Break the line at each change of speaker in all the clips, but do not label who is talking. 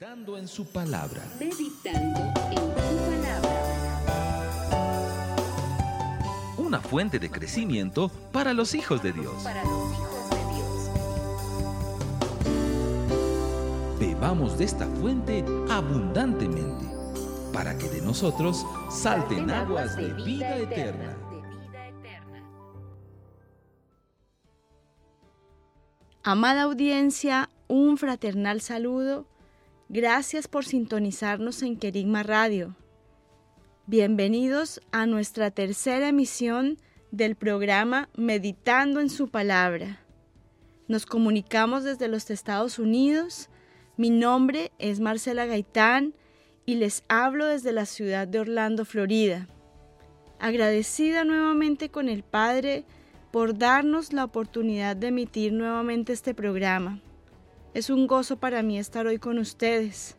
Meditando en su palabra.
Meditando en su palabra.
Una fuente de crecimiento para los hijos de Dios.
Para los hijos de Dios.
Bebamos de esta fuente abundantemente, para que de nosotros salten aguas de vida eterna.
De vida eterna.
Amada audiencia, un fraternal saludo. Gracias por sintonizarnos en Querigma Radio. Bienvenidos a nuestra tercera emisión del programa Meditando en su Palabra. Nos comunicamos desde los Estados Unidos. Mi nombre es Marcela Gaitán y les hablo desde la ciudad de Orlando, Florida. Agradecida nuevamente con el Padre por darnos la oportunidad de emitir nuevamente este programa. Es un gozo para mí estar hoy con ustedes.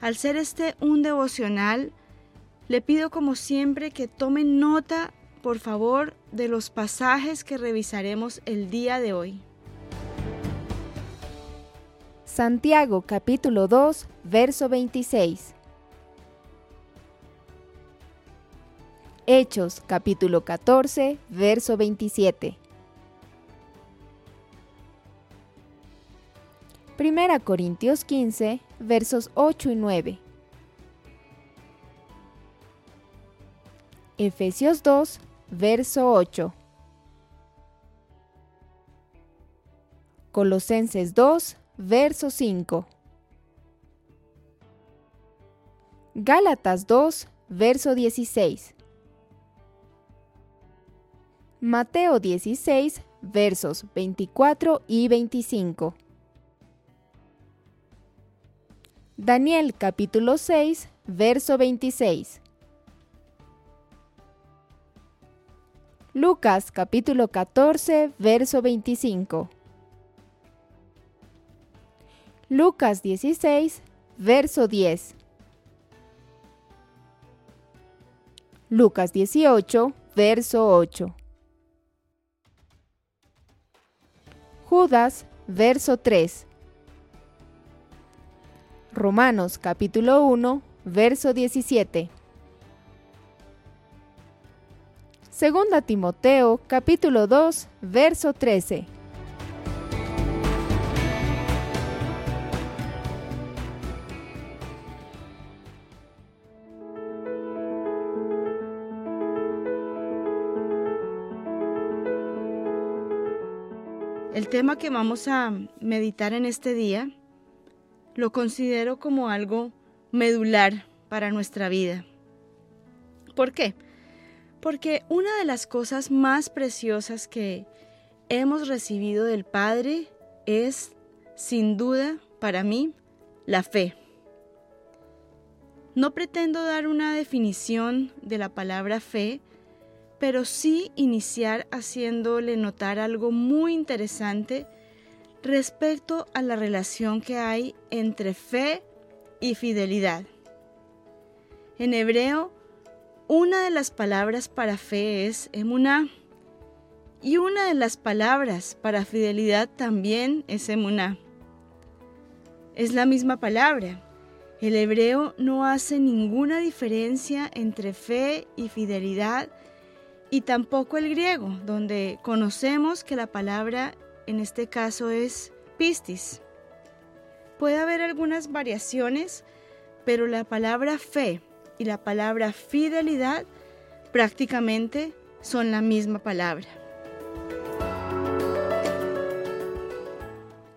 Al ser este un devocional, le pido como siempre que tomen nota, por favor, de los pasajes que revisaremos el día de hoy.
Santiago capítulo 2, verso 26. Hechos capítulo 14, verso 27. Primera Corintios 15, versos 8 y 9. Efesios 2, verso 8. Colosenses 2, verso 5. Gálatas 2, verso 16. Mateo 16, versos 24 y 25. Daniel capítulo 6, verso 26. Lucas capítulo 14, verso 25. Lucas 16, verso 10. Lucas 18, verso 8. Judas, verso 3. Romanos capítulo 1, verso 17. Segunda Timoteo capítulo 2, verso 13.
El tema que vamos a meditar en este día lo considero como algo medular para nuestra vida. ¿Por qué? Porque una de las cosas más preciosas que hemos recibido del Padre es, sin duda, para mí, la fe. No pretendo dar una definición de la palabra fe, pero sí iniciar haciéndole notar algo muy interesante respecto a la relación que hay entre fe y fidelidad. En hebreo, una de las palabras para fe es emuná y una de las palabras para fidelidad también es emuná. Es la misma palabra. El hebreo no hace ninguna diferencia entre fe y fidelidad y tampoco el griego, donde conocemos que la palabra en este caso es pistis. Puede haber algunas variaciones, pero la palabra fe y la palabra fidelidad prácticamente son la misma palabra.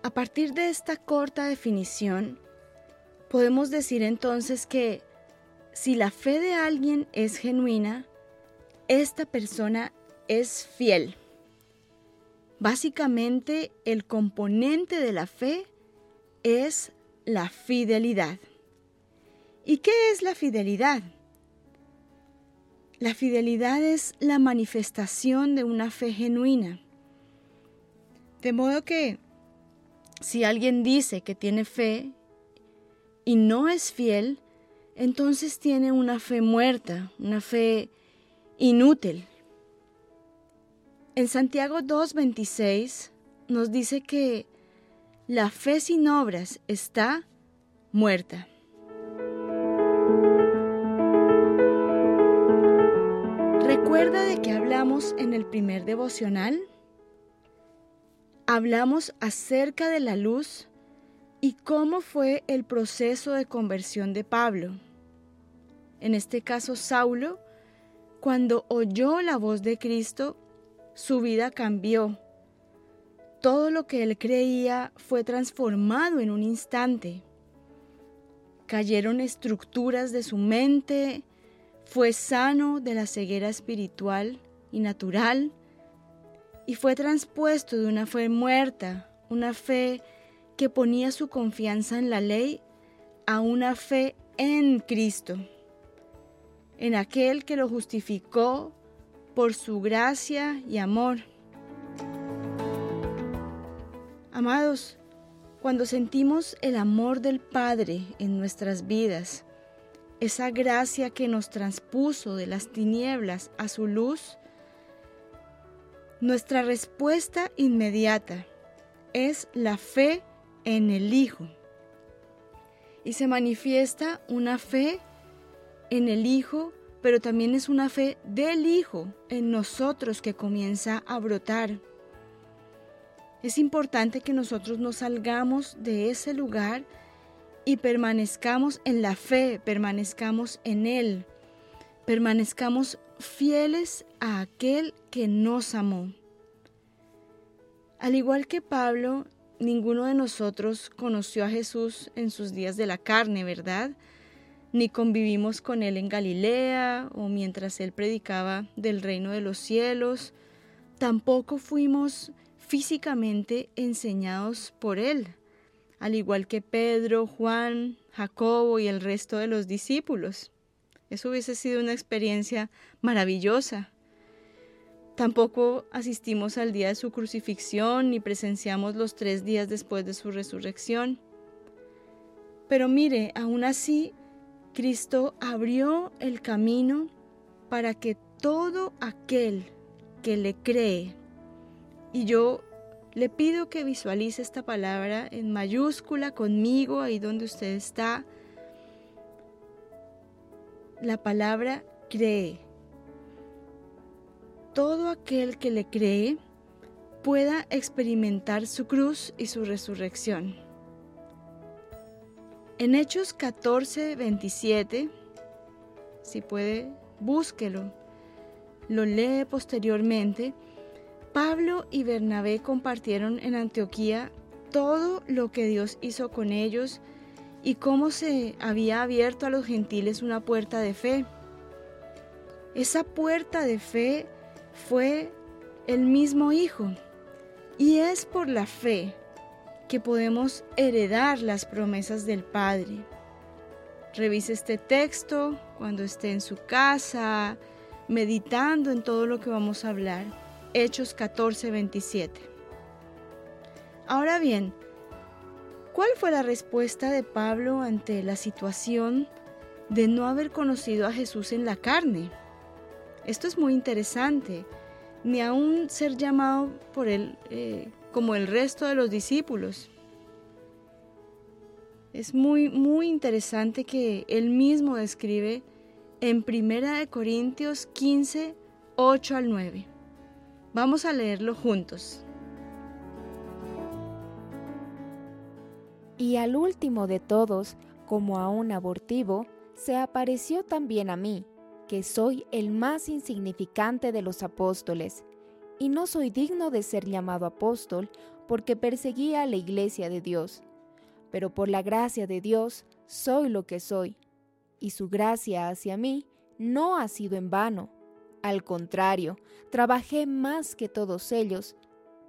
A partir de esta corta definición, podemos decir entonces que si la fe de alguien es genuina, esta persona es fiel. Básicamente, el componente de la fe es la fidelidad. ¿Y qué es la fidelidad? La fidelidad es la manifestación de una fe genuina. De modo que si alguien dice que tiene fe y no es fiel, entonces tiene una fe muerta, una fe inútil. En Santiago 2.26 nos dice que la fe sin obras está muerta. ¿Recuerda de qué hablamos en el primer devocional? Hablamos acerca de la luz y cómo fue el proceso de conversión de Pablo. En este caso, Saulo, cuando oyó la voz de Cristo, su vida cambió. Todo lo que él creía fue transformado en un instante. Cayeron estructuras de su mente, fue sano de la ceguera espiritual y natural y fue transpuesto de una fe muerta, una fe que ponía su confianza en la ley, a una fe en Cristo, en aquel que lo justificó por su gracia y amor. Amados, cuando sentimos el amor del Padre en nuestras vidas, esa gracia que nos transpuso de las tinieblas a su luz, nuestra respuesta inmediata es la fe en el Hijo. Y se manifiesta una fe en el Hijo, pero también es una fe del Hijo en nosotros que comienza a brotar. Es importante que nosotros no salgamos de ese lugar y permanezcamos en la fe, permanezcamos en Él, permanezcamos fieles a aquel que nos amó. Al igual que Pablo, ninguno de nosotros conoció a Jesús en sus días de la carne, ¿verdad? Ni convivimos con Él en Galilea o mientras Él predicaba del reino de los cielos. Tampoco fuimos físicamente enseñados por Él al igual que Pedro, Juan, Jacobo y el resto de los discípulos. Eso hubiese sido una experiencia maravillosa. Tampoco asistimos al día de su crucifixión ni presenciamos los tres días después de su resurrección. Pero mire, aún así, Cristo abrió el camino para que todo aquel que le cree, y yo le pido que visualice esta palabra en mayúscula conmigo, ahí donde usted está. La palabra cree. Todo aquel que le cree pueda experimentar su cruz y su resurrección. En Hechos 14, 27, si puede, búsquelo. Lo lee posteriormente Pablo y Bernabé compartieron en Antioquía todo lo que Dios hizo con ellos y cómo se había abierto a los gentiles una puerta de fe. Esa puerta de fe fue el mismo Hijo y es por la fe que podemos heredar las promesas del Padre. Revise este texto cuando esté en su casa, meditando en todo lo que vamos a hablar. Hechos 14, 27. Ahora bien, ¿cuál fue la respuesta de Pablo ante la situación de no haber conocido a Jesús en la carne? Esto es muy interesante, ni aún ser llamado por él eh, como el resto de los discípulos. Es muy, muy interesante que él mismo describe en 1 Corintios 15, 8 al 9. Vamos a leerlo juntos.
Y al último de todos, como a un abortivo, se apareció también a mí, que soy el más insignificante de los apóstoles, y no soy digno de ser llamado apóstol porque perseguía a la iglesia de Dios. Pero por la gracia de Dios soy lo que soy, y su gracia hacia mí no ha sido en vano al contrario, trabajé más que todos ellos,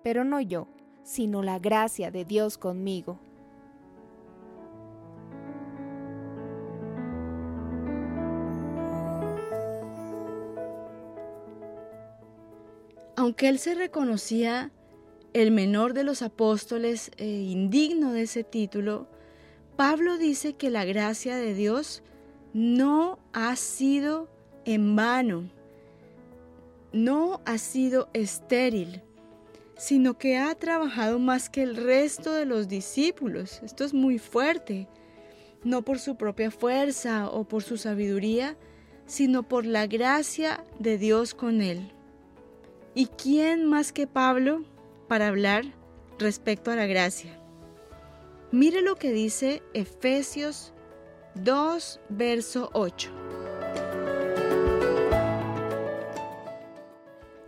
pero no yo, sino la gracia de Dios conmigo.
Aunque él se reconocía el menor de los apóstoles e indigno de ese título, Pablo dice que la gracia de Dios no ha sido en vano no ha sido estéril, sino que ha trabajado más que el resto de los discípulos. Esto es muy fuerte. no por su propia fuerza o por su sabiduría, sino por la gracia de Dios con él. ¿Y quién más que Pablo para hablar respecto a la gracia? Mire lo que dice Efesios 2, verso 8.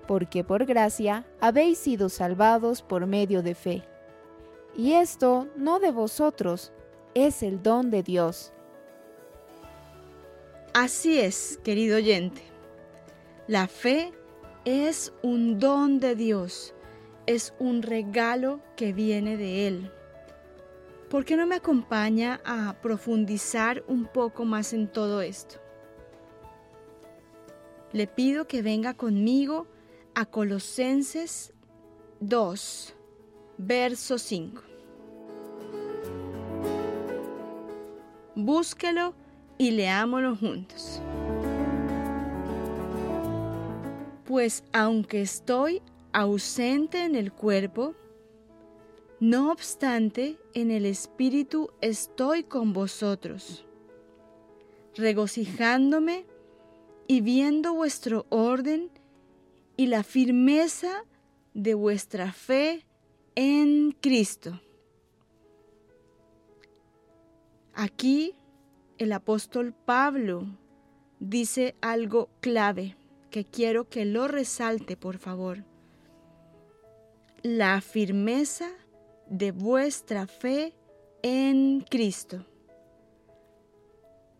Porque por gracia habéis sido salvados por medio de fe. Y esto no de vosotros, es el don de Dios.
Así es, querido oyente. La fe es un don de Dios, es un regalo que viene de Él. ¿Por qué no me acompaña a profundizar un poco más en todo esto? Le pido que venga conmigo a Colosenses 2, verso 5. Búsquelo y leámoslo juntos. Pues aunque estoy ausente en el cuerpo, no obstante, en el Espíritu estoy con vosotros, regocijándome y viendo vuestro orden y la firmeza de vuestra fe en Cristo. Aquí el apóstol Pablo dice algo clave que quiero que lo resalte, por favor. La firmeza de vuestra fe en Cristo.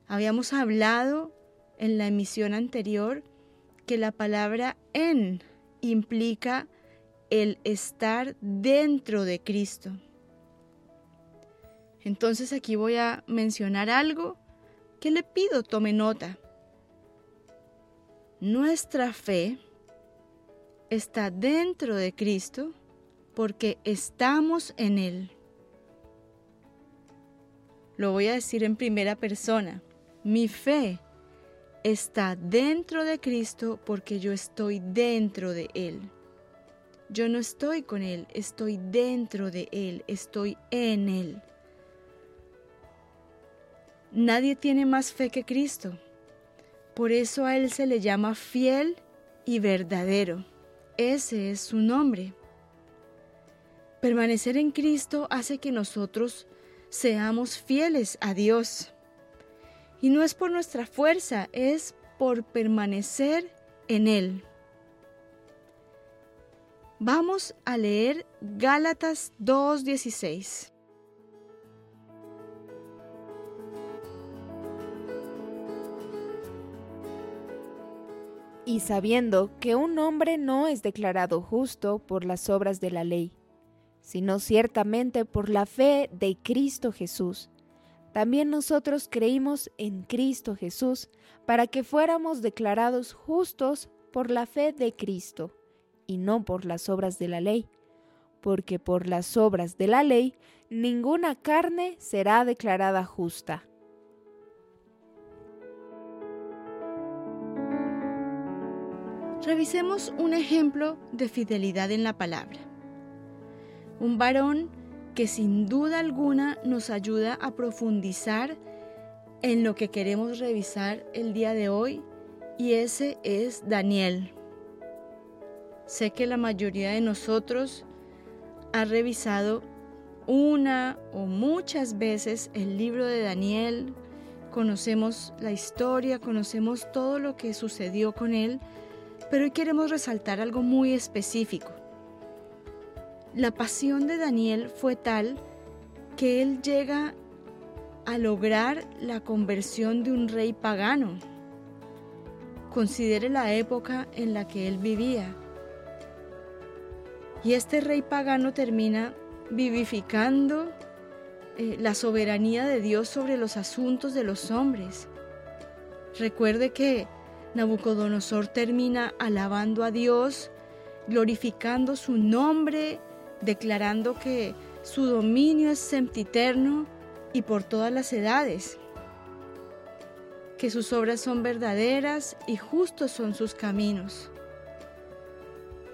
Habíamos hablado en la emisión anterior que la palabra en implica el estar dentro de Cristo. Entonces aquí voy a mencionar algo que le pido tome nota. Nuestra fe está dentro de Cristo porque estamos en Él. Lo voy a decir en primera persona. Mi fe está dentro de Cristo porque yo estoy dentro de Él. Yo no estoy con Él, estoy dentro de Él, estoy en Él. Nadie tiene más fe que Cristo. Por eso a Él se le llama fiel y verdadero. Ese es su nombre. Permanecer en Cristo hace que nosotros seamos fieles a Dios. Y no es por nuestra fuerza, es por permanecer en Él. Vamos a leer Gálatas 2.16.
Y sabiendo que un hombre no es declarado justo por las obras de la ley, sino ciertamente por la fe de Cristo Jesús. También nosotros creímos en Cristo Jesús para que fuéramos declarados justos por la fe de Cristo y no por las obras de la ley, porque por las obras de la ley ninguna carne será declarada justa.
Revisemos un ejemplo de fidelidad en la palabra un varón que sin duda alguna nos ayuda a profundizar en lo que queremos revisar el día de hoy y ese es Daniel. Sé que la mayoría de nosotros ha revisado una o muchas veces el libro de Daniel, conocemos la historia, conocemos todo lo que sucedió con él, pero hoy queremos resaltar algo muy específico. La pasión de Daniel fue tal que él llega a lograr la conversión de un rey pagano. Considere la época en la que él vivía. Y este rey pagano termina vivificando eh, la soberanía de Dios sobre los asuntos de los hombres. Recuerde que Nabucodonosor termina alabando a Dios, glorificando su nombre declarando que su dominio es sempiterno y por todas las edades, que sus obras son verdaderas y justos son sus caminos.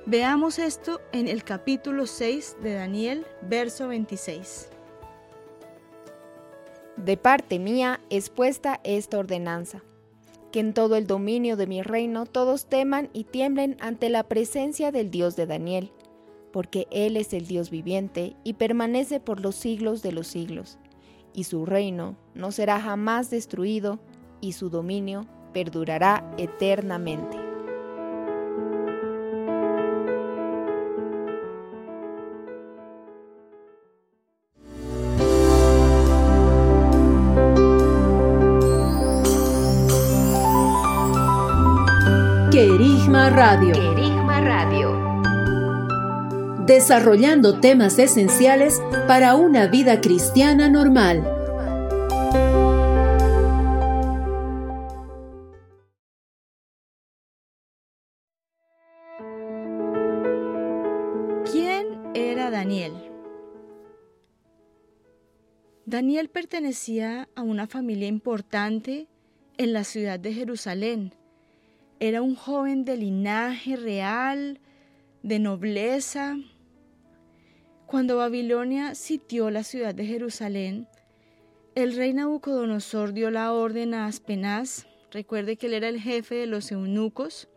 Veamos esto en el capítulo 6 de Daniel, verso 26.
De parte mía es puesta esta ordenanza, que en todo el dominio de mi reino todos teman y tiemblen ante la presencia del Dios de Daniel, porque Él es el Dios viviente y permanece por los siglos de los siglos, y su reino no será jamás destruido, y su dominio perdurará eternamente.
Querigma Radio.
Querigma Radio.
Desarrollando temas esenciales para una vida cristiana normal.
¿Quién era Daniel? Daniel pertenecía a una familia importante en la ciudad de Jerusalén. Era un joven de linaje real, de nobleza. Cuando Babilonia sitió la ciudad de Jerusalén, el rey Nabucodonosor dio la orden a Aspenaz, recuerde que él era el jefe de los eunucos,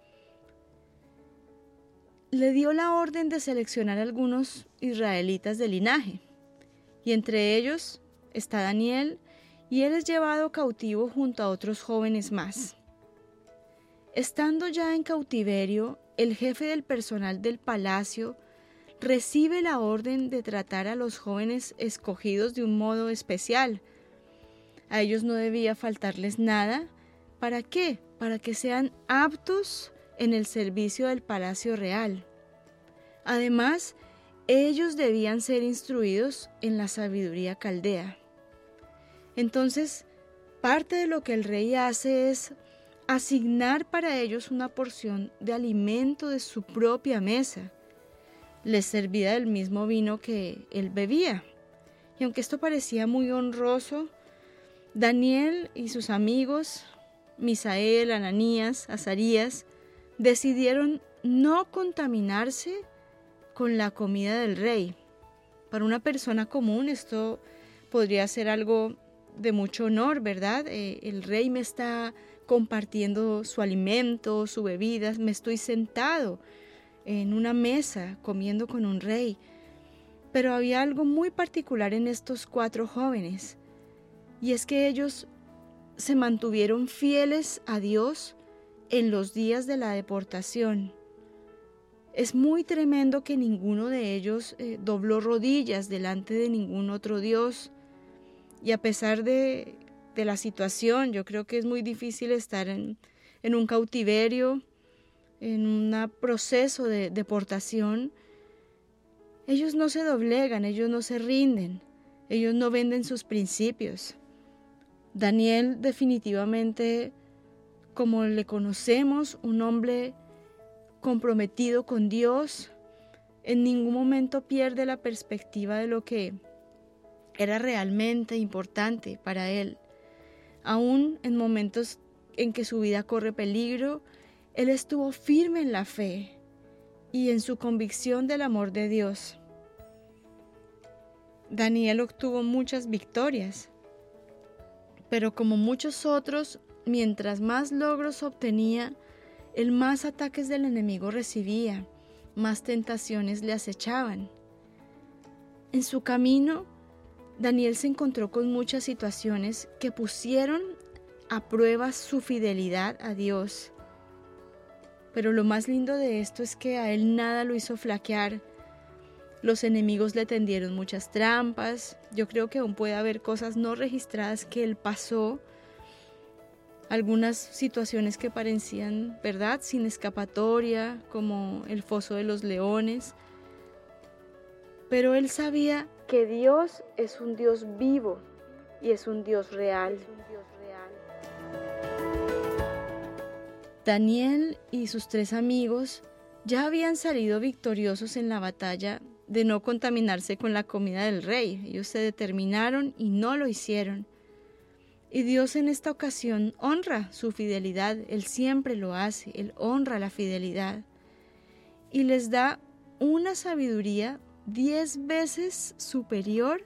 le dio la orden de seleccionar algunos israelitas de linaje, y entre ellos está Daniel, y él es llevado cautivo junto a otros jóvenes más. Estando ya en cautiverio, el jefe del personal del palacio recibe la orden de tratar a los jóvenes escogidos de un modo especial. A ellos no debía faltarles nada. ¿Para qué? Para que sean aptos en el servicio del palacio real. Además, ellos debían ser instruidos en la sabiduría caldea. Entonces, parte de lo que el rey hace es asignar para ellos una porción de alimento de su propia mesa. Les servía del mismo vino que él bebía. Y aunque esto parecía muy honroso, Daniel y sus amigos, Misael, Ananías, Azarías, decidieron no contaminarse con la comida del rey. Para una persona común esto podría ser algo de mucho honor, ¿verdad? Eh, el rey me está compartiendo su alimento, su bebida, me estoy sentado en una mesa comiendo con un rey. Pero había algo muy particular en estos cuatro jóvenes, y es que ellos se mantuvieron fieles a Dios en los días de la deportación. Es muy tremendo que ninguno de ellos eh, dobló rodillas delante de ningún otro Dios. Y a pesar de, de, la situación, yo creo que es muy difícil estar en, en un cautiverio, en un proceso de deportación. Ellos no se doblegan, ellos no se rinden, ellos no venden sus principios. Daniel definitivamente, como le conocemos, un hombre comprometido con Dios, en ningún momento pierde la perspectiva de lo que era realmente importante para él. Aún en momentos en que su vida corre peligro, él estuvo firme en la fe y en su convicción del amor de Dios. Daniel obtuvo muchas victorias, pero como muchos otros, mientras más logros obtenía, el más ataques del enemigo recibía, más tentaciones le acechaban. En su camino, Daniel se encontró con muchas situaciones que pusieron a prueba su fidelidad a Dios. Pero lo más lindo de esto es que a él nada lo hizo flaquear. Los enemigos le tendieron muchas trampas. Yo creo que aún puede haber cosas no registradas que él pasó algunas situaciones que parecían, ¿verdad?, sin escapatoria, como el foso de los leones. Pero él sabía que Dios es un Dios vivo y es un Dios real. Daniel y sus tres amigos ya habían salido victoriosos en la batalla de no contaminarse con la comida del rey. Ellos se determinaron y no lo hicieron. Y Dios en esta ocasión honra su fidelidad, Él siempre lo hace, Él honra la fidelidad y les da una sabiduría diez veces superior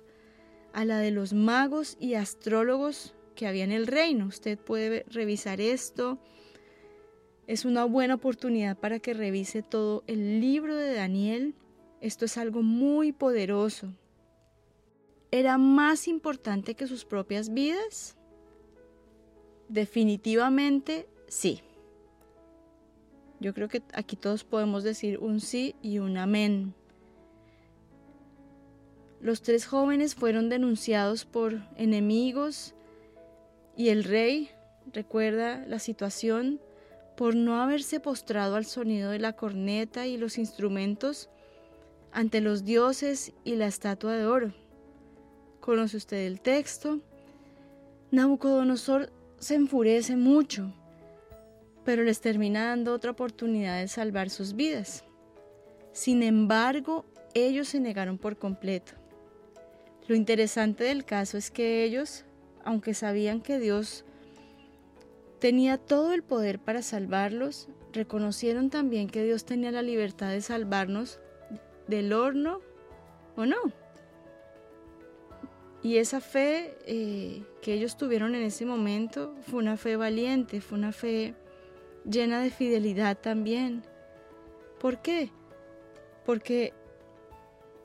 a la de los magos y astrólogos que había en el reino. Usted puede revisar esto. Es una buena oportunidad para que revise todo el libro de Daniel. Esto es algo muy poderoso. ¿Era más importante que sus propias vidas? Definitivamente sí. Yo creo que aquí todos podemos decir un sí y un amén. Los tres jóvenes fueron denunciados por enemigos y el rey, recuerda la situación, por no haberse postrado al sonido de la corneta y los instrumentos ante los dioses y la estatua de oro. ¿Conoce usted el texto? Nabucodonosor se enfurece mucho, pero les termina dando otra oportunidad de salvar sus vidas. Sin embargo, ellos se negaron por completo. Lo interesante del caso es que ellos, aunque sabían que Dios tenía todo el poder para salvarlos, reconocieron también que Dios tenía la libertad de salvarnos del horno o no. Y esa fe eh, que ellos tuvieron en ese momento fue una fe valiente, fue una fe llena de fidelidad también. ¿Por qué? Porque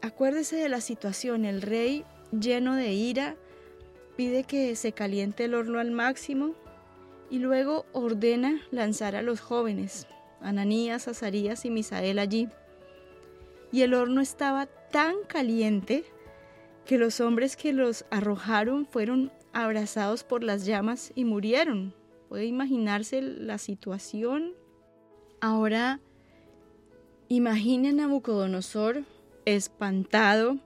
acuérdese de la situación, el rey lleno de ira pide que se caliente el horno al máximo y luego ordena lanzar a los jóvenes, Ananías, Azarías y Misael allí. Y el horno estaba tan caliente que los hombres que los arrojaron fueron abrazados por las llamas y murieron. ¿Puede imaginarse la situación? Ahora, imaginen a Nabucodonosor espantado,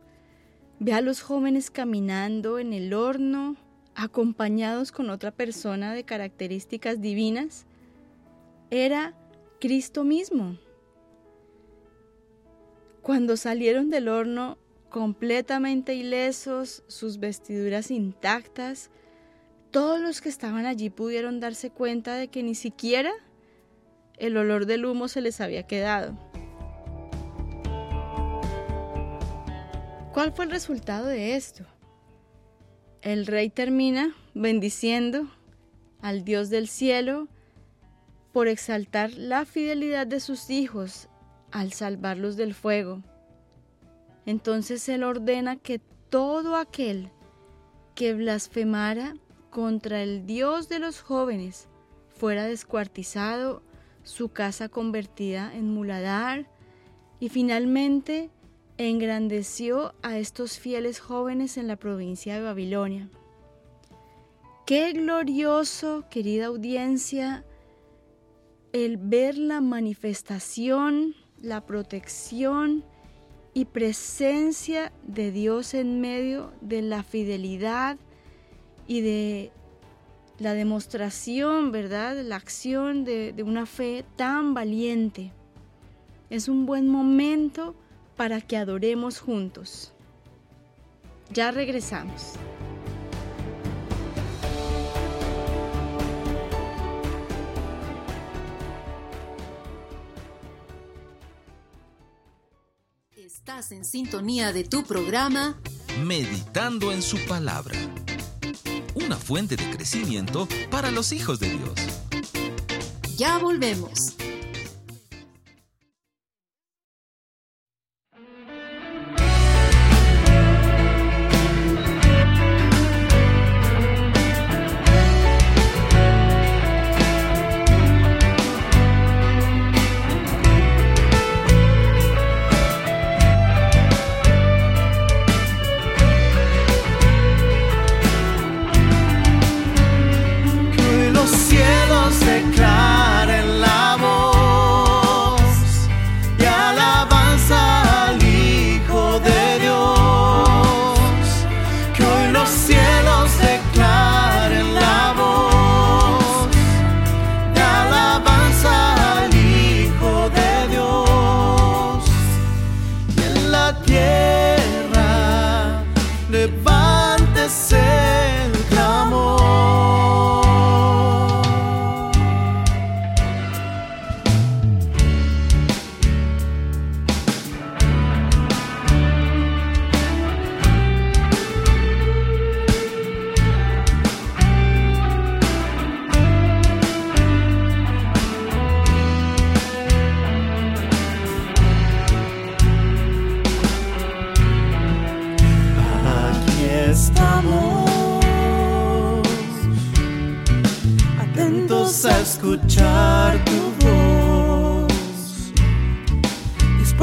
ve a los jóvenes caminando en el horno, acompañados con otra persona de características divinas. Era Cristo mismo. Cuando salieron del horno completamente ilesos, sus vestiduras intactas, todos los que estaban allí pudieron darse cuenta de que ni siquiera el olor del humo se les había quedado. ¿Cuál fue el resultado de esto? El rey termina bendiciendo al Dios del cielo por exaltar la fidelidad de sus hijos al salvarlos del fuego. Entonces él ordena que todo aquel que blasfemara contra el Dios de los jóvenes fuera descuartizado, su casa convertida en muladar y finalmente engrandeció a estos fieles jóvenes en la provincia de Babilonia. Qué glorioso, querida audiencia, el ver la manifestación, la protección y presencia de Dios en medio de la fidelidad y de la demostración, ¿verdad? La acción de, de una fe tan valiente. Es un buen momento para que adoremos juntos. Ya regresamos.
Estás en sintonía de tu programa
Meditando en su palabra. Una fuente de crecimiento para los hijos de Dios.
Ya volvemos.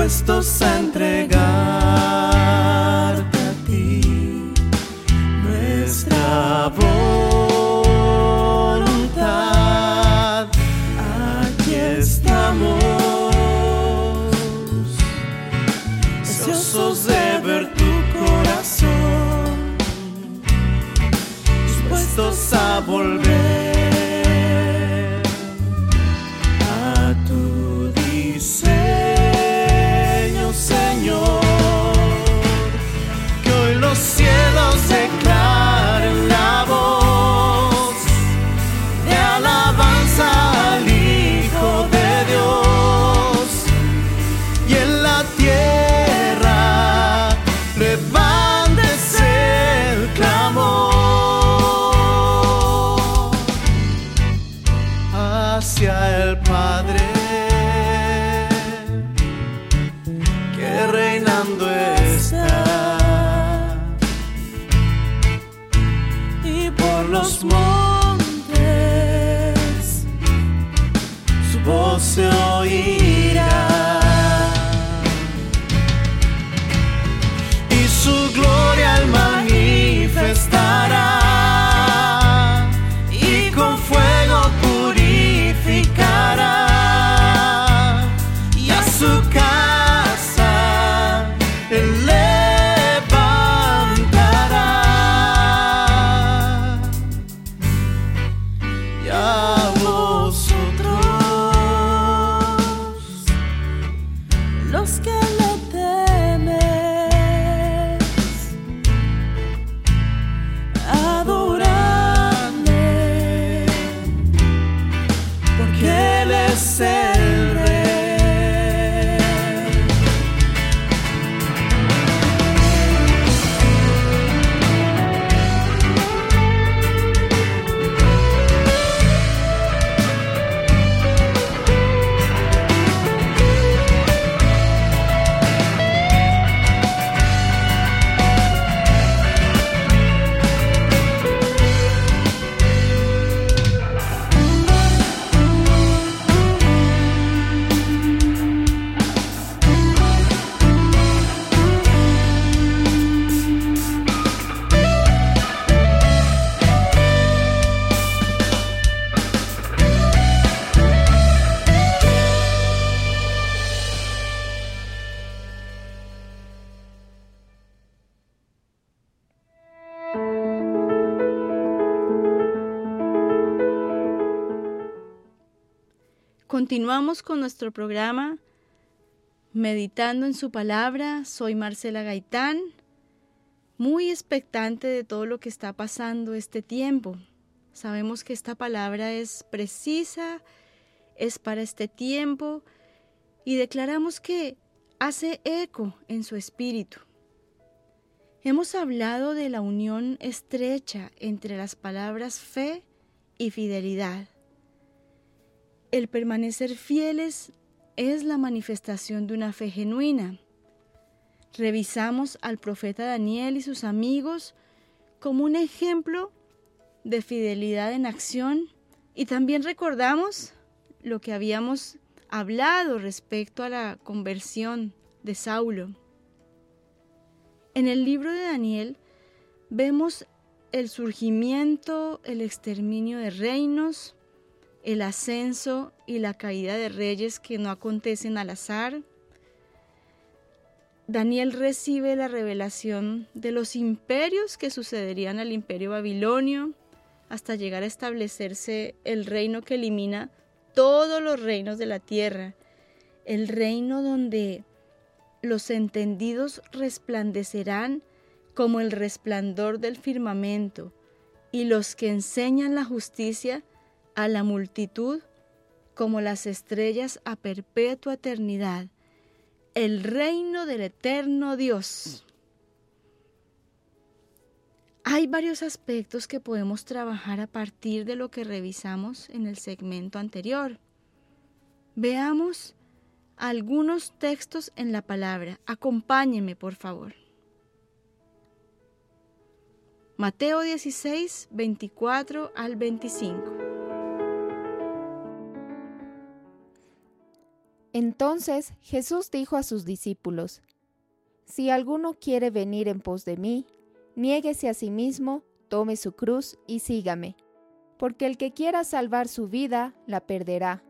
Dispuestos a entregarte
Continuamos con nuestro programa Meditando en su palabra. Soy Marcela Gaitán, muy expectante de todo lo que está pasando este tiempo. Sabemos que esta palabra es precisa, es para este tiempo y declaramos que hace eco en su espíritu. Hemos hablado de la unión estrecha entre las palabras fe y fidelidad. El permanecer fieles es la manifestación de una fe genuina. Revisamos al profeta Daniel y sus amigos como un ejemplo de fidelidad en acción y también recordamos lo que habíamos hablado respecto a la conversión de Saulo. En el libro de Daniel vemos el surgimiento, el exterminio de reinos, el ascenso y la caída de reyes que no acontecen al azar. Daniel recibe la revelación de los imperios que sucederían al imperio babilonio hasta llegar a establecerse el reino que elimina todos los reinos de la tierra, el reino donde los entendidos resplandecerán como el resplandor del firmamento, y los que enseñan la justicia a la multitud como las estrellas a perpetua eternidad, el reino del eterno Dios. Hay varios aspectos que podemos trabajar a partir de lo que revisamos en el segmento anterior. Veamos algunos textos en la palabra. Acompáñeme, por favor. Mateo 16, 24 al 25.
Entonces Jesús dijo a sus discípulos, Si alguno quiere venir en pos de mí, niéguese a sí mismo, tome su cruz y sígame. Porque el que quiera salvar su vida, la perderá,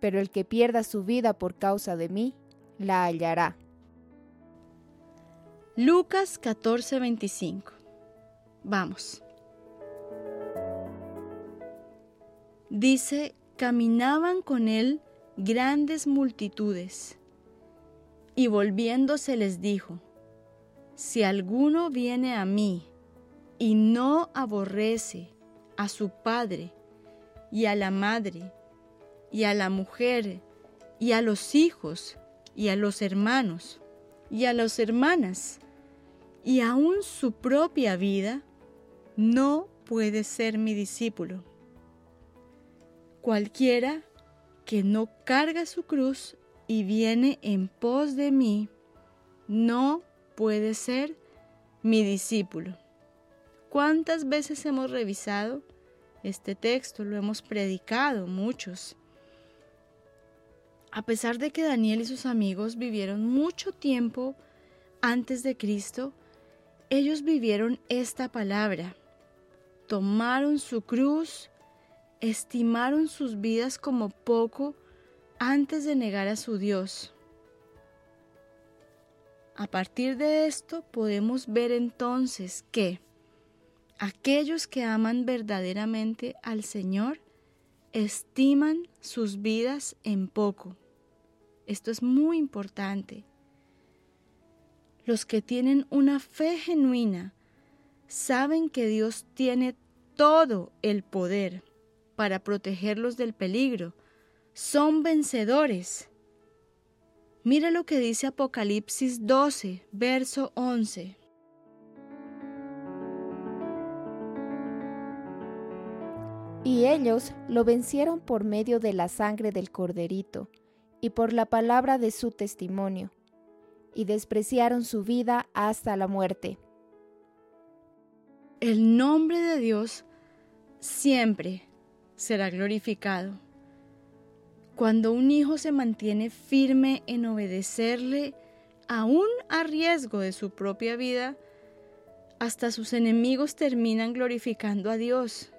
pero el que pierda su vida por causa de mí, la hallará.
Lucas 14:25. Vamos. Dice, caminaban con él grandes multitudes. Y volviéndose les dijo, Si alguno viene a mí y no aborrece a su padre y a la madre y a la mujer y a los hijos y a los hermanos y a las hermanas y aun su propia vida, no puede ser mi discípulo. Cualquiera que no carga su cruz y viene en pos de mí, no puede ser mi discípulo. ¿Cuántas veces hemos revisado este texto? Lo hemos predicado muchos. A pesar de que Daniel y sus amigos vivieron mucho tiempo antes de Cristo, ellos vivieron esta palabra. Tomaron su cruz estimaron sus vidas como poco antes de negar a su Dios. A partir de esto podemos ver entonces que aquellos que aman verdaderamente al Señor estiman sus vidas en poco. Esto es muy importante. Los que tienen una fe genuina saben que Dios tiene todo el poder para protegerlos del peligro. Son vencedores. Mira lo que dice Apocalipsis 12, verso 11.
Y ellos lo vencieron por medio de la sangre del corderito y por la palabra de su testimonio, y despreciaron su vida hasta la muerte.
El nombre de Dios siempre será glorificado. Cuando un hijo se mantiene firme en obedecerle, aún a riesgo de su propia vida, hasta sus enemigos terminan glorificando a Dios.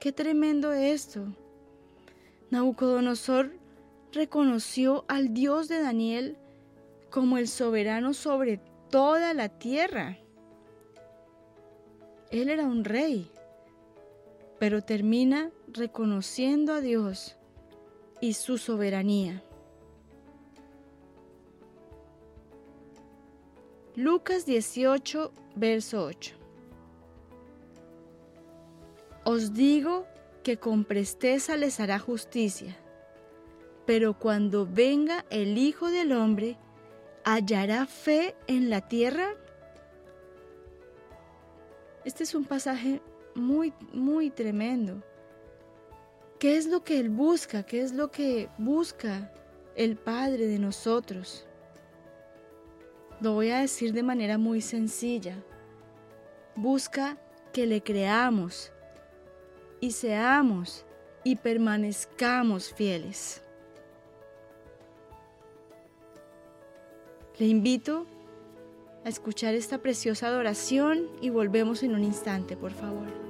Qué tremendo esto. Nabucodonosor reconoció al Dios de Daniel como el soberano sobre toda la tierra. Él era un rey pero termina reconociendo a Dios y su soberanía. Lucas 18, verso 8. Os digo que con presteza les hará justicia, pero cuando venga el Hijo del Hombre, ¿hallará fe en la tierra? Este es un pasaje muy, muy tremendo. ¿Qué es lo que Él busca? ¿Qué es lo que busca el Padre de nosotros? Lo voy a decir de manera muy sencilla. Busca que le creamos y seamos y permanezcamos fieles. Le invito a escuchar esta preciosa adoración y volvemos en un instante, por favor.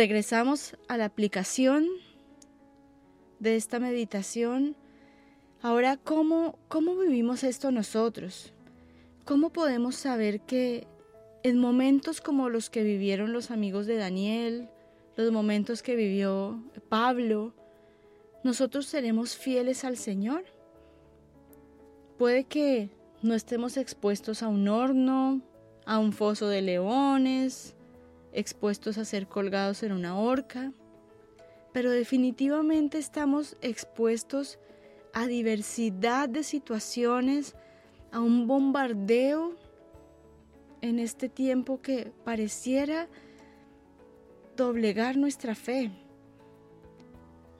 Regresamos a la aplicación de esta meditación. Ahora, ¿cómo, cómo vivimos esto nosotros? ¿Cómo podemos saber que en momentos como los que vivieron los amigos de Daniel, los momentos que vivió Pablo, nosotros seremos fieles al Señor? Puede que no estemos expuestos a un horno, a un foso de leones, expuestos a ser colgados en una horca, pero definitivamente estamos expuestos a diversidad de situaciones, a un bombardeo en este tiempo que pareciera doblegar nuestra fe.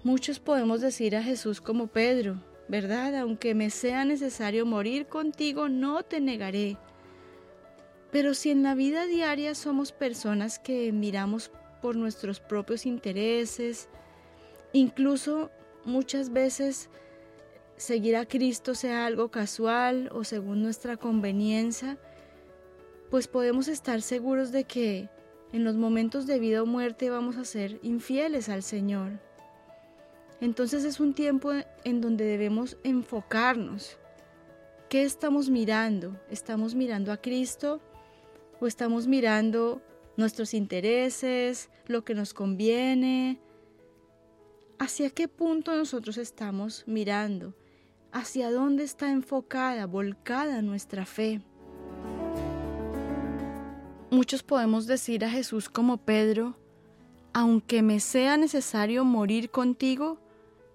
Muchos podemos decir a Jesús como Pedro, ¿verdad? Aunque me sea necesario morir contigo, no te negaré. Pero si en la vida diaria somos personas que miramos por nuestros propios intereses, incluso muchas veces seguir a Cristo sea algo casual o según nuestra conveniencia, pues podemos estar seguros de que En los momentos de vida o muerte vamos a ser infieles al Señor. Entonces es un tiempo en donde debemos enfocarnos. ¿Qué estamos mirando? ¿Estamos mirando a Cristo o estamos mirando nuestros intereses, lo que nos conviene? ¿Hacia qué punto nosotros estamos mirando? ¿Hacia dónde está enfocada, volcada nuestra fe? Muchos podemos decir a Jesús como Pedro, aunque me sea necesario morir contigo,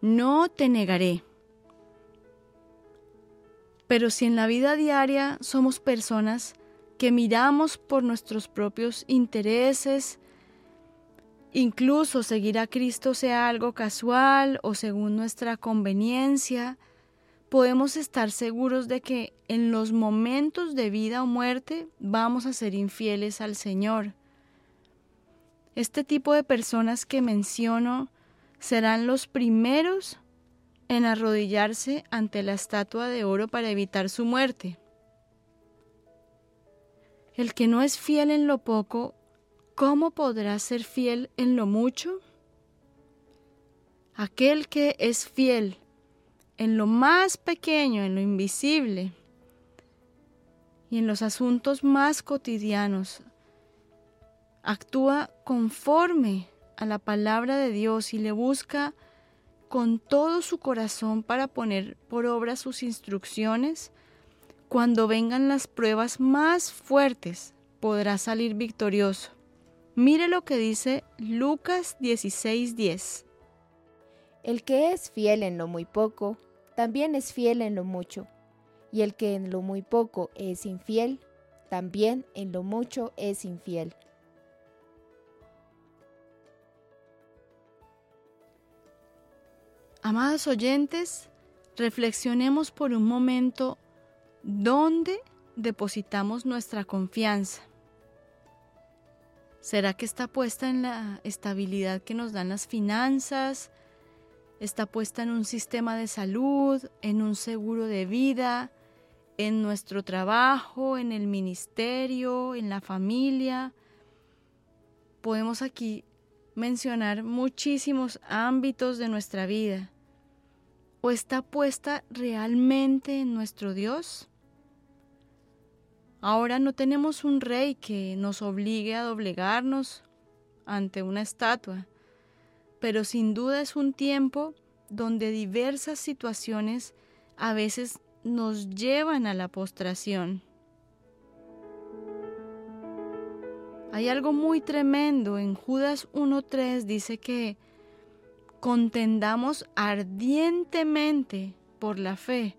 no te negaré. Pero si en la vida diaria somos personas que miramos por nuestros propios intereses, incluso seguir a Cristo sea algo casual o según nuestra conveniencia, podemos estar seguros de que en los momentos de vida o muerte vamos a ser infieles al Señor. Este tipo de personas que menciono serán los primeros en arrodillarse ante la estatua de oro para evitar su muerte. El que no es fiel en lo poco, ¿cómo podrá ser fiel en lo mucho? Aquel que es fiel en lo más pequeño, en lo invisible y en los asuntos más cotidianos, actúa conforme a la palabra de Dios y le busca con todo su corazón para poner por obra sus instrucciones, cuando vengan las pruebas más fuertes, podrá salir victorioso. Mire lo que dice Lucas 16:10.
El que es fiel en lo muy poco, también es fiel en lo mucho. Y el que en lo muy poco es infiel, también en lo mucho es infiel.
Amados oyentes, reflexionemos por un momento dónde depositamos nuestra confianza. ¿Será que está puesta en la estabilidad que nos dan las finanzas? ¿Está puesta en un sistema de salud, en un seguro de vida, en nuestro trabajo, en el ministerio, en la familia? Podemos aquí mencionar muchísimos ámbitos de nuestra vida o está puesta realmente en nuestro Dios? Ahora no tenemos un rey que nos obligue a doblegarnos ante una estatua, pero sin duda es un tiempo donde diversas situaciones a veces nos llevan a la postración. Hay algo muy tremendo. En Judas 1.3 dice que contendamos ardientemente por la fe.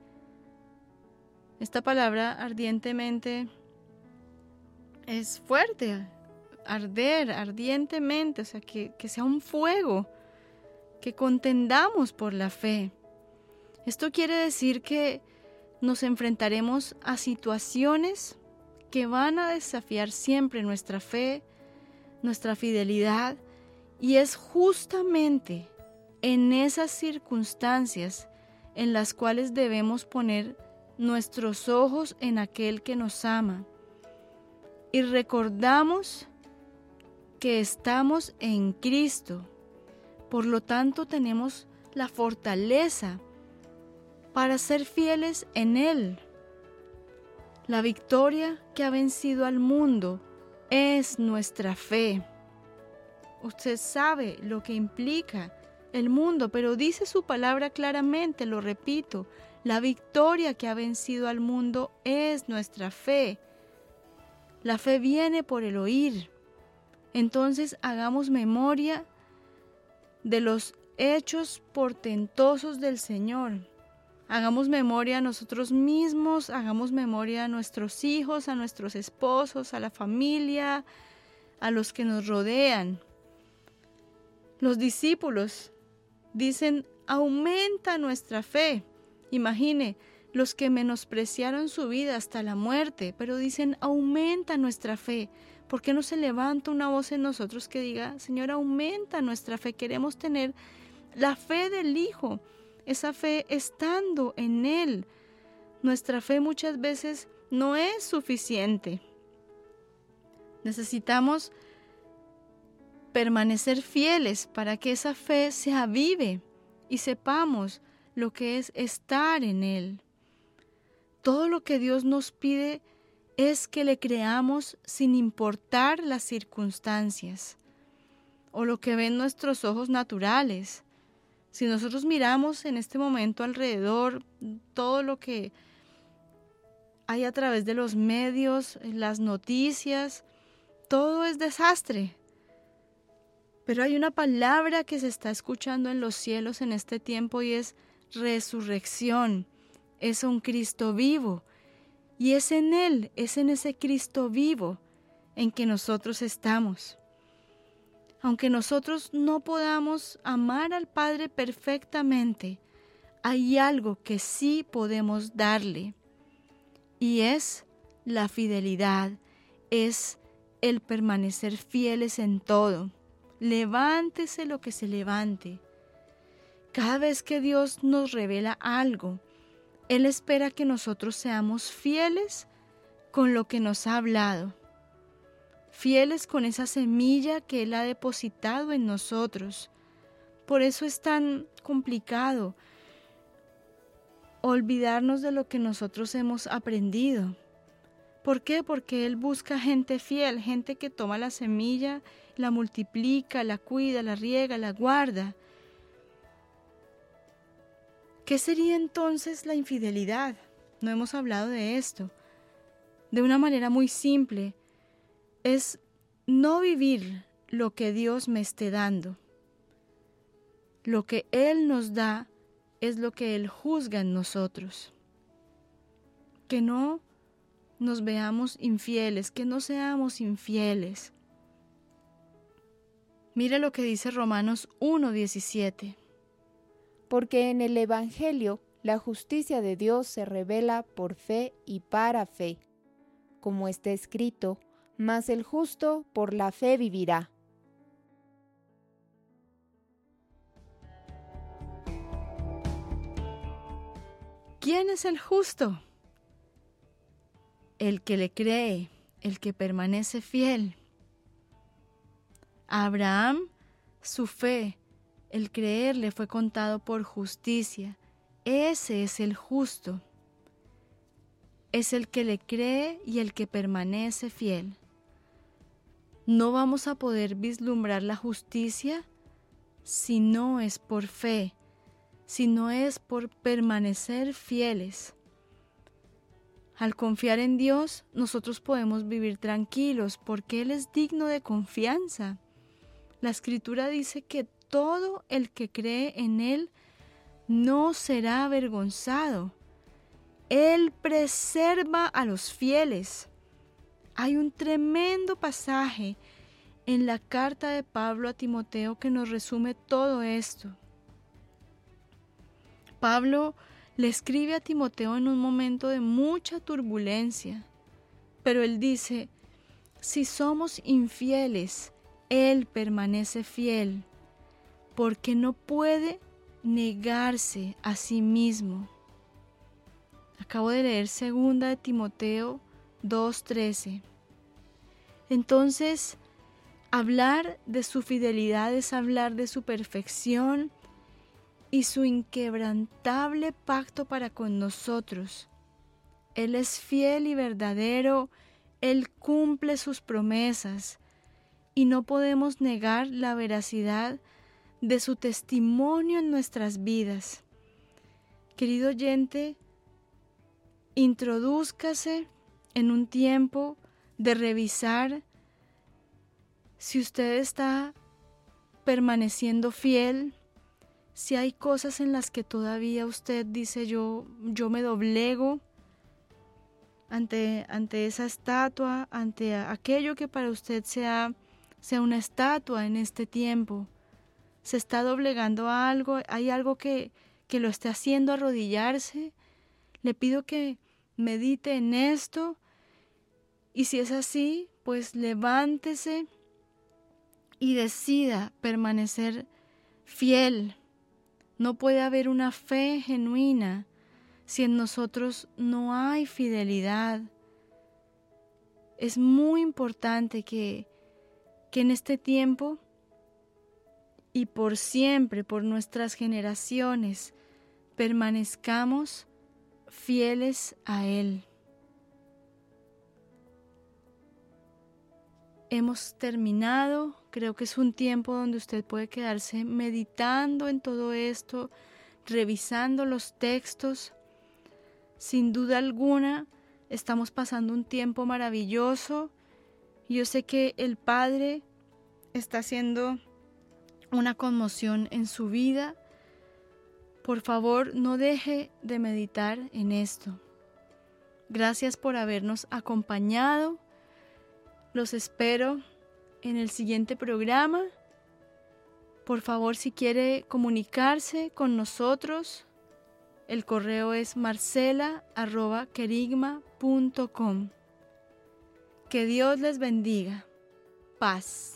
Esta palabra ardientemente es fuerte, arder, ardientemente, o sea, que, que sea un fuego, que contendamos por la fe. Esto quiere decir que nos enfrentaremos a situaciones que van a desafiar siempre nuestra fe, nuestra fidelidad, y es justamente en esas circunstancias en las cuales debemos poner nuestros ojos en aquel que nos ama y recordamos que estamos en Cristo. Por lo tanto tenemos la fortaleza para ser fieles en Él. La victoria que ha vencido al mundo es nuestra fe. Usted sabe lo que implica el mundo, pero dice su palabra claramente, lo repito, la victoria que ha vencido al mundo es nuestra fe. La fe viene por el oír. Entonces hagamos memoria de los hechos portentosos del Señor. Hagamos memoria a nosotros mismos, hagamos memoria a nuestros hijos, a nuestros esposos, a la familia, a los que nos rodean. Los discípulos Dicen, aumenta nuestra fe. Imagine, los que menospreciaron su vida hasta la muerte, pero dicen, aumenta nuestra fe. ¿Por qué no se levanta una voz en nosotros que diga, Señor, aumenta nuestra fe? Queremos tener la fe del Hijo, esa fe estando en Él. Nuestra fe muchas veces no es suficiente. Necesitamos permanecer fieles para que esa fe se avive y sepamos lo que es estar en Él. Todo lo que Dios nos pide es que le creamos sin importar las circunstancias o lo que ven nuestros ojos naturales. Si nosotros miramos en este momento alrededor todo lo que hay a través de los medios, las noticias, todo es desastre. Pero hay una palabra que se está escuchando en los cielos en este tiempo y es resurrección. Es un Cristo vivo. Y es en Él, es en ese Cristo vivo en que nosotros estamos. Aunque nosotros no podamos amar al Padre perfectamente, hay algo que sí podemos darle. Y es la fidelidad, es el permanecer fieles en todo. Levántese lo que se levante. Cada vez que Dios nos revela algo, Él espera que nosotros seamos fieles con lo que nos ha hablado, fieles con esa semilla que Él ha depositado en nosotros. Por eso es tan complicado olvidarnos de lo que nosotros hemos aprendido. ¿Por qué? Porque Él busca gente fiel, gente que toma la semilla, la multiplica, la cuida, la riega, la guarda. ¿Qué sería entonces la infidelidad? No hemos hablado de esto. De una manera muy simple, es no vivir lo que Dios me esté dando. Lo que Él nos da es lo que Él juzga en nosotros. Que no nos veamos infieles, que no seamos infieles. Mira lo que dice Romanos 1.17.
Porque en el Evangelio la justicia de Dios se revela por fe y para fe. Como está escrito, mas el justo por la fe vivirá.
¿Quién es el justo? El que le cree, el que permanece fiel. Abraham, su fe, el creer le fue contado por justicia. Ese es el justo. Es el que le cree y el que permanece fiel. No vamos a poder vislumbrar la justicia si no es por fe, si no es por permanecer fieles. Al confiar en Dios, nosotros podemos vivir tranquilos porque Él es digno de confianza. La escritura dice que todo el que cree en Él no será avergonzado. Él preserva a los fieles. Hay un tremendo pasaje en la carta de Pablo a Timoteo que nos resume todo esto. Pablo le escribe a Timoteo en un momento de mucha turbulencia, pero él dice, si somos infieles, él permanece fiel, porque no puede negarse a sí mismo. Acabo de leer segunda de Timoteo 2:13. Entonces, hablar de su fidelidad es hablar de su perfección y su inquebrantable pacto para con nosotros. Él es fiel y verdadero, Él cumple sus promesas y no podemos negar la veracidad de su testimonio en nuestras vidas. Querido oyente, introdúzcase en un tiempo de revisar si usted está permaneciendo fiel, si hay cosas en las que todavía usted dice yo yo me doblego ante ante esa estatua, ante aquello que para usted sea sea una estatua en este tiempo. Se está doblegando a algo, hay algo que, que lo esté haciendo arrodillarse. Le pido que medite en esto y si es así, pues levántese y decida permanecer fiel. No puede haber una fe genuina si en nosotros no hay fidelidad. Es muy importante que que en este tiempo y por siempre, por nuestras generaciones, permanezcamos fieles a Él. Hemos terminado, creo que es un tiempo donde usted puede quedarse meditando en todo esto, revisando los textos. Sin duda alguna, estamos pasando un tiempo maravilloso. Yo sé que el Padre está haciendo una conmoción en su vida. Por favor, no deje de meditar en esto. Gracias por habernos acompañado. Los espero en el siguiente programa. Por favor, si quiere comunicarse con nosotros, el correo es marcela.querigma.com. Que Dios les bendiga. Paz.